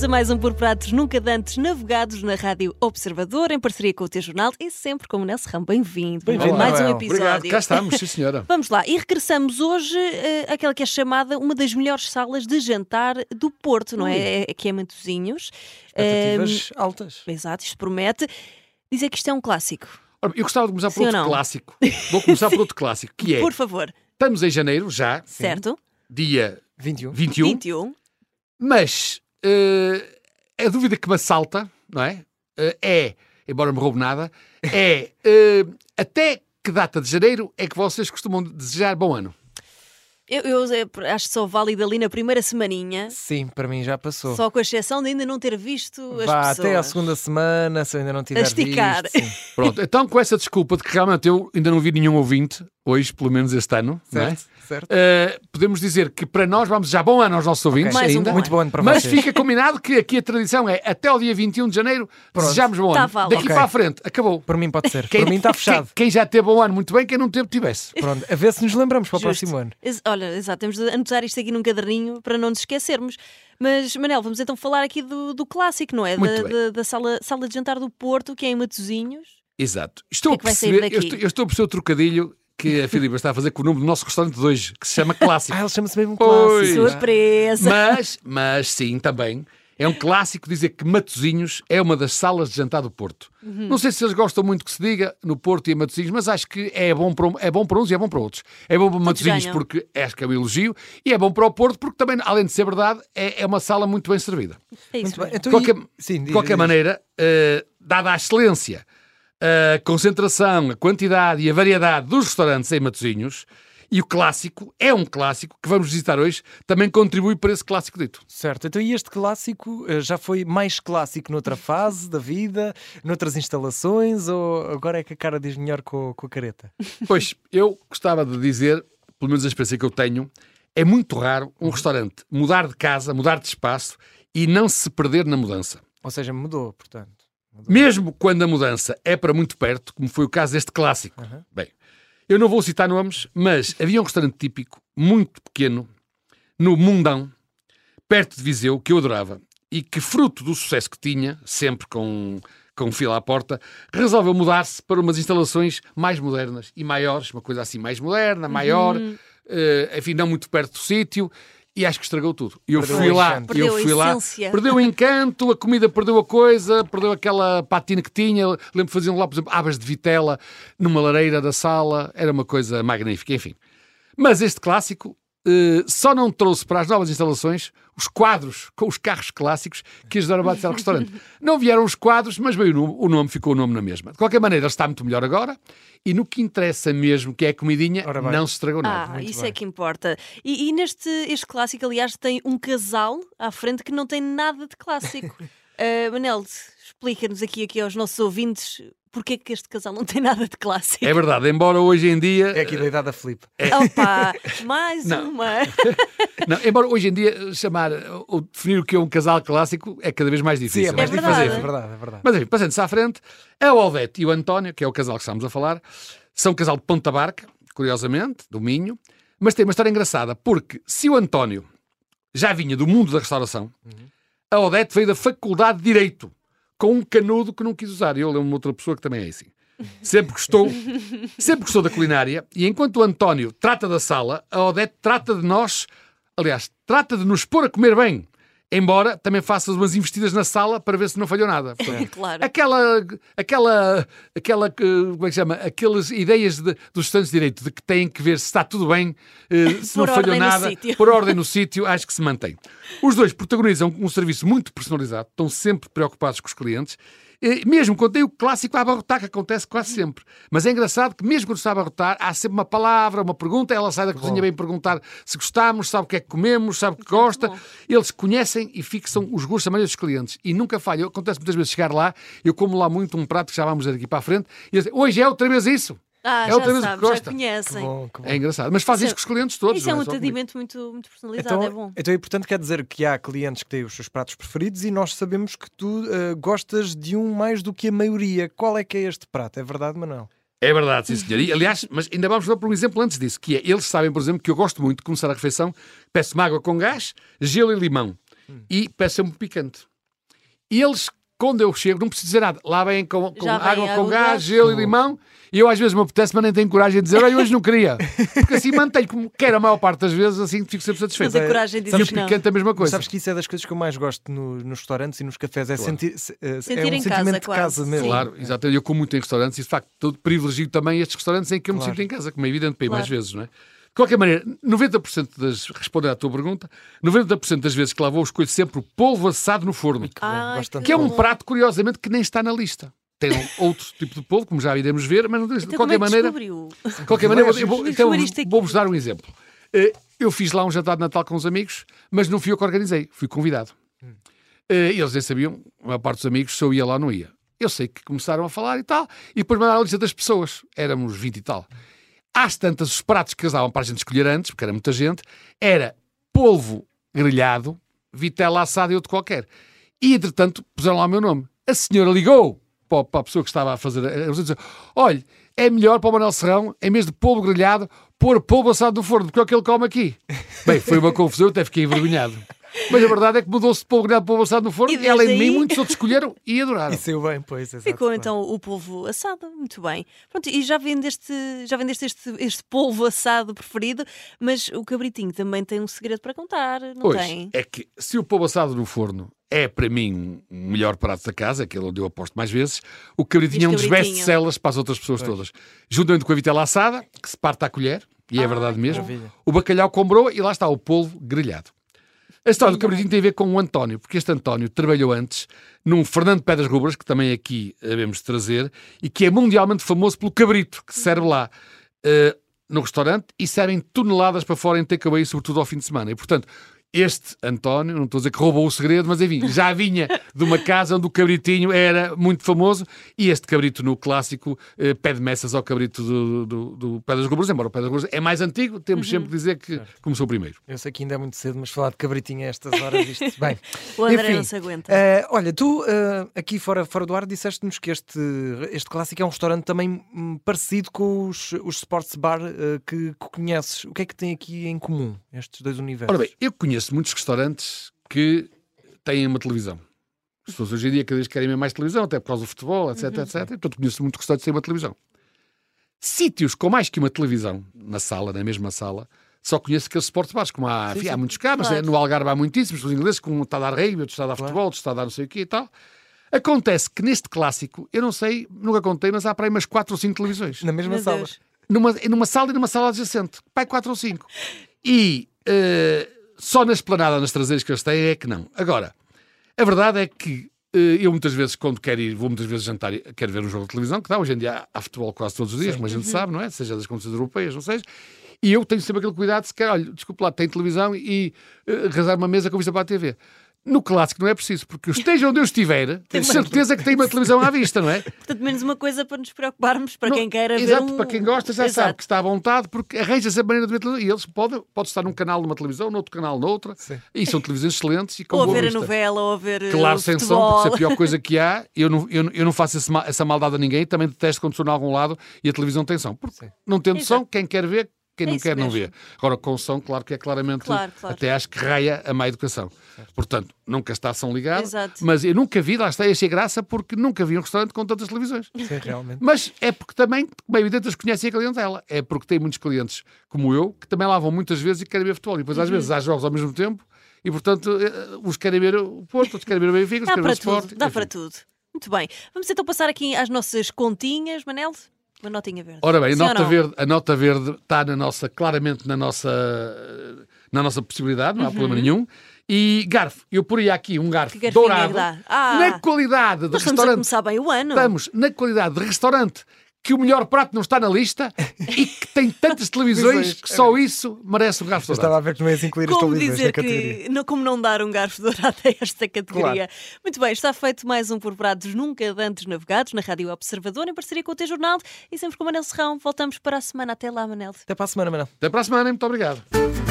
Bem-vindos a mais um Por Pratos Nunca Dantes navegados na Rádio Observador, em parceria com o teu jornal e sempre com o Nelson Ram. Bem-vindo. Bem-vindo, a mais um episódio. Obrigado, cá estamos, sim senhora. Vamos lá, e regressamos hoje eh, àquela que é chamada uma das melhores salas de jantar do Porto, não é? É- Que é Matosinhos. Expectativas altas. Exato, isto promete. Dizer que isto é um clássico. Ora, Eu gostava de começar por Sim outro clássico. Vou começar por outro clássico, que é, Por favor, estamos em janeiro já, certo? dia 21. 21, 21. mas eh, a dúvida que me assalta, não é? Eh, é, embora me roube nada, é eh, até que data de janeiro é que vocês costumam desejar bom ano? Eu, eu, acho que só válido ali na primeira semaninha, Sim, para mim já passou. só com a exceção de ainda não ter visto as Vá pessoas. até à segunda semana, se eu ainda não tiver esticar. visto. Sim. Pronto, então com essa desculpa de que realmente eu ainda não vi nenhum ouvinte, hoje, pelo menos este ano, não é? Certo? certo. Eh, podemos dizer que para nós vamos já bom ano aos nossos ouvintes Mais um ainda. bom Muito bom ano para Mas vocês. fica combinado que aqui a tradição é até ao dia 21 de janeiro desejamos bom Tá ano. válido. Daqui Ok. para a frente, acabou. Por mim pode ser. Por mim está fechado. Quem, quem já teve bom ano, muito bem, quem não teve, tivesse. Pronto, a ver se nos lembramos para o Justo. próximo ano. Ex- Olha, exato, temos de anotar isto aqui num caderninho para não nos esquecermos. Mas, Manel, vamos então falar aqui do, do clássico, não é? Muito Da, bem. da- da sala, sala de jantar do Porto, que é em Matosinhos. Exato. Estou O que é a que sair perceber, eu estou, eu estou a perceber o trocadilho que a Filipe está a fazer com o nome do nosso restaurante de hoje, que se chama Clássico. Ah, ele chama-se mesmo Pois. clássico. Surpresa! mas, mas sim, também. É um clássico dizer que Matosinhos é uma das salas de jantar do Porto. Uhum. Não sei se eles gostam muito que se diga no Porto e em Matosinhos, mas acho que é bom para, um- é bom para uns e é bom para outros. É bom para Matosinhos ganham. porque acho que é um elogio e é bom para o Porto porque também, além de ser verdade, é, é uma sala muito bem servida. É isso Muito bem. Então, De qualquer, e- Sim, diz, qualquer diz. maneira, eh, dada a excelência, a concentração, a quantidade e a variedade dos restaurantes em Matosinhos, e o clássico, é um clássico que vamos visitar hoje, também contribui para esse clássico dito. Certo, então e este clássico eh, já foi mais clássico noutra fase da vida, noutras instalações, ou agora é que a cara diz melhor com, com a careta? Pois, eu gostava de dizer, pelo menos a experiência que eu tenho, é muito raro um restaurante mudar de casa, mudar de espaço e não se perder na mudança. Ou seja, mudou, portanto. Mesmo quando a mudança é para muito perto, como foi o caso deste clássico. Aham. Bem, eu não vou citar nomes, mas havia um restaurante típico, muito pequeno, no Mundão, perto de Viseu, que eu adorava, e que, fruto do sucesso que tinha, sempre com, com fila à porta, resolveu mudar-se para umas instalações mais modernas e maiores, uma coisa assim mais moderna, maior, eh, enfim, não muito perto do sítio, e acho que estragou tudo. E eu Perdeu fui o lá, encanto. Perdeu eu a fui lá, perdeu o encanto, a comida perdeu a coisa, perdeu aquela patina que tinha. Lembro de faziam lá, por exemplo, abas de vitela numa lareira da sala, era uma coisa magnífica, enfim. Mas este clássico eh, só não trouxe para as novas instalações os quadros com os carros clássicos que ajudaram a bater ao restaurante. Não vieram os quadros, mas veio o nome, o nome, ficou o nome na mesma. De qualquer maneira, está muito melhor agora e no que interessa mesmo, que é a comidinha, não se estragou nada. Ah, muito isso bem. é que importa. E, e neste este clássico, aliás, tem um casal à frente que não tem nada de clássico. Ah, Manel, explica-nos aqui, aqui aos nossos ouvintes porque é que este casal não tem nada de clássico. É verdade, embora hoje em dia É aqui da idade da Filipe. Opa, mais Não. uma. Não, embora hoje em dia chamar ou definir o que é um casal clássico é cada vez mais Sim, difícil. é mais É difícil verdade. fazer, é verdade, é verdade. Mas enfim, passando-se à frente, a Odete e o António, que é o casal que estamos a falar, são um casal de Ponta Barca, curiosamente, do Minho, mas tem uma história engraçada, porque se o António já vinha do mundo da restauração, a Odete veio da Faculdade de Direito, com um canudo que não quis usar. Eu lembro-me de outra pessoa que também é assim. Sempre gostou, sempre gostou da culinária, e enquanto o António trata da sala, a Odete trata de nós, aliás, trata de nos pôr a comer bem. Embora também faça umas investidas na sala para ver se não falhou nada. Portanto, Claro. aquela, aquela, aquela, eh, como é que se chama? Aquelas ideias de- dos estudantes de direito de que têm que ver se está tudo bem, eh, se não falhou nada, sítio. por ordem no sítio, acho que se mantém. Os dois protagonizam um serviço muito personalizado, estão sempre preocupados com os clientes. Mesmo quando tem o clássico a abarrotar, que acontece quase sempre. Mas é engraçado que, mesmo quando está a abarrotar, há sempre uma palavra, uma pergunta. Ela sai da cozinha bem perguntar se gostamos, sabe o que é que comemos, sabe o que gosta. bom. Eles conhecem e fixam os gostos da maioria dos clientes e nunca falha. Acontece muitas vezes chegar lá, eu como lá muito um prato que já vamos ver aqui para a frente, e eles dizem, hoje é outra vez isso. Ah, é já outra vez o que já conhecem. Bom, que bom. É engraçado. Mas faz Isso isso é- com os clientes todos. Isso é não um atendimento muito, muito personalizado, Então, é bom. então, e portanto, quer dizer que há clientes que têm os seus pratos preferidos e nós sabemos que tu eh, gostas de um mais do que a maioria. Qual é que é este prato? É verdade, Manuel? É verdade, sim senhor. E, aliás, mas ainda vamos dar por um exemplo antes disso, que é, eles sabem, por exemplo, que eu gosto muito de começar a refeição, peço-me água com gás, gelo e limão. E peço-me picante. E eles, quando eu chego, não preciso dizer nada. Lá vem com, com água, com gás, gás. gelo e limão. E eu às vezes me apetece, mas nem tenho coragem de dizer, "Ai, hoje não queria. Porque assim mantenho, como quero a maior parte das vezes, assim fico sempre satisfeito. Mas a coragem de dizer que não. picante a mesma Mas coisa. sabes que isso é das coisas que eu mais gosto no- nos restaurantes e nos cafés, é sentir, se- eh, Sentir é um em casa, sentimento de quase. casa mesmo. Claro, exatamente. Eu como muito em restaurantes e de facto todo privilegio também estes restaurantes em que eu me Claro. sinto em casa, como é evidente, para ir mais Claro. vezes, não é? De qualquer maneira, 90% das. Responder à tua pergunta, 90% das vezes que lá vou, escolho sempre o polvo assado no forno. Que Ai, Que é um prato, curiosamente, que nem está na lista. Tem outro tipo de polvo, como já iremos ver, mas não de Então, qualquer como é que maneira. descobriu? De qualquer maneira, eu vou, então, vou-vos dar um exemplo. Eh, Eu fiz lá um jantar de Natal com os amigos, mas não fui eu que organizei, fui convidado. Eh, Eles nem sabiam, a maior parte dos amigos, se eu ia lá ou não ia. Eu sei que começaram a falar e tal, e depois mandaram a lista das pessoas, éramos 20 e tal. Às tantas, os pratos que eles davam para a gente escolher antes, porque era muita gente, era polvo grelhado, vitela assada e outro qualquer. E, entretanto, puseram lá o meu nome. A senhora ligou para para a pessoa que estava a fazer. a- dizer, Olha, é melhor para o Manuel Serrão, em vez de polvo grelhado, pôr polvo assado no forno, porque é o que ele come aqui. Bem, foi uma confusão, eu até fiquei envergonhado. Mas a verdade é que mudou-se de polvo grelhado para polvo assado no forno, E e, além de desde mim, muitos outros escolheram e adoraram. E saiu bem, pois, exato. Ficou então o polvo assado, muito bem. Pronto, e já vendeste, já vendeste este, este polvo assado preferido, mas o cabritinho também tem um segredo para contar, não Pois, tem? é que se o polvo assado no forno é para mim o melhor prato da casa, aquele onde eu aposto mais vezes, o cabritinho é um dos best-sellers para as outras pessoas todas. Juntamente com a vitela assada, que se parte à colher, e é Ai, verdade mesmo, maravilha. o bacalhau com broa e lá está o polvo grelhado. A história do cabritinho tem a ver com o António, porque este António trabalhou antes num Fernando Pedras Rubras, que também aqui havemos de trazer, e que é mundialmente famoso pelo cabrito, que se serve lá eh, no restaurante e servem toneladas para fora em takeaway, sobretudo ao fim de semana. E, portanto, este António, não estou a dizer que roubou o segredo, mas enfim, já vinha de uma casa onde o cabritinho era muito famoso e este cabrito no clássico eh, pede messas ao cabrito do, do, do Pedras Rubras, embora o Pedras Rubras é mais antigo, temos sempre de dizer que começou primeiro. Eu sei que ainda é muito cedo, mas falar de cabritinho a estas horas, isto. Bem, O André enfim, não se aguenta. eh, olha, tu eh, aqui fora, fora do ar disseste-nos que este, este clássico é um restaurante também hum, parecido com os, os sports bar eh, que, que conheces. O que é que tem aqui em comum estes dois universos? Ora bem, eu conheço muitos restaurantes que têm uma televisão. As pessoas hoje em dia cada vez querem ver mais televisão, até por causa do futebol, etc, etc. Portanto, conheço muitos restaurantes que têm uma televisão. Sítios com mais que uma televisão na sala, na mesma sala, só conheço aqueles sports bars, como há, enfim, há muitos cá, mas claro. é, no Algarve há muitíssimos, os ingleses, com um está a dar rugby, outro está a dar futebol, outro está a dar não sei o quê e tal. Acontece que neste clássico, eu não sei, nunca contei, mas há para aí umas 4 ou 5 televisões Na mesma Meu sala. Deus. numa, numa sala e numa sala adjacente. Pai, 4 ou 5. E eh, só na esplanada, nas traseiras que eles têm, é que não. Agora, a verdade é que eh, eu muitas vezes, quando quero ir, vou muitas vezes jantar, e quero ver um jogo de televisão, que dá, hoje em dia há, futebol quase todos os dias, como a gente sabe, não é? Seja das competições europeias, não seja. E eu tenho sempre aquele cuidado, se quer, olha, desculpe lá, tem televisão e uh, arrasar uma mesa com vista para a TV. No clássico não é preciso, porque esteja onde eu estiver, tenho certeza que tem uma televisão à vista, não é? Portanto, menos uma coisa para nos preocuparmos, para Não, quem queira ver Exato, um... para quem gosta já Exato. sabe que está à vontade, porque arranja-se a maneira de ver televisão. E eles podem, pode estar num canal numa televisão, noutro canal noutra, Sim. e são televisões excelentes e com Ou a boa ver a vista. novela, ou a ver eh, Claro, o sem som, futebol. porque isso é a pior coisa que há. Eu não, eu, eu não faço esse essa maldade a ninguém, também detesto quando estou em algum lado e a televisão tem som. Porque Sim. não tendo Exato. som, quem quer ver, quem É não quer não mesmo. vê. Agora, com som, claro que é claramente, Claro, claro. até acho que raia a má educação. Portanto, nunca está som ligado, Exato. mas eu nunca vi, lá está, achei graça, porque nunca vi um restaurante com tantas televisões. Sim, realmente. Mas é porque também, como é evidente, eles conhecem a clientela. É porque tem muitos clientes como eu, que também lá vão muitas vezes e querem ver futebol. E depois, às Uhum. vezes, há jogos ao mesmo tempo e, portanto, eh, uns querem ver o Porto, outros querem ver o Benfica, outros Dá querem ver para o Sport. tudo, dá enfim. para tudo. Muito bem. Vamos então passar aqui às nossas continhas, Manel. Uma notinha verde. Ora bem, a Sim nota, verde, a nota verde está na nossa, claramente na nossa, na nossa possibilidade, não há problema nenhum. E garfo, eu poria aqui um garfo Uhum. Que garfinho é que dourado dá? Ah. na qualidade de Nós estamos a restaurante. começar bem o ano. Estamos na qualidade de restaurante que o melhor prato não está na lista e que tem tantas televisões Televisões, que só isso merece um garfo Eu dourado. estava a ver que não ias incluir as Como televisões dizer que, não, como não dar um garfo dourado a esta categoria. Muito bem, está feito mais um Por Prados Nunca Antes Navegados na Rádio Observador, em parceria com o T-Jornal e sempre com o Manel Serrão. Voltamos para a semana. Até lá, Manel. Até para a semana, Manel. Até para a semana, muito obrigado.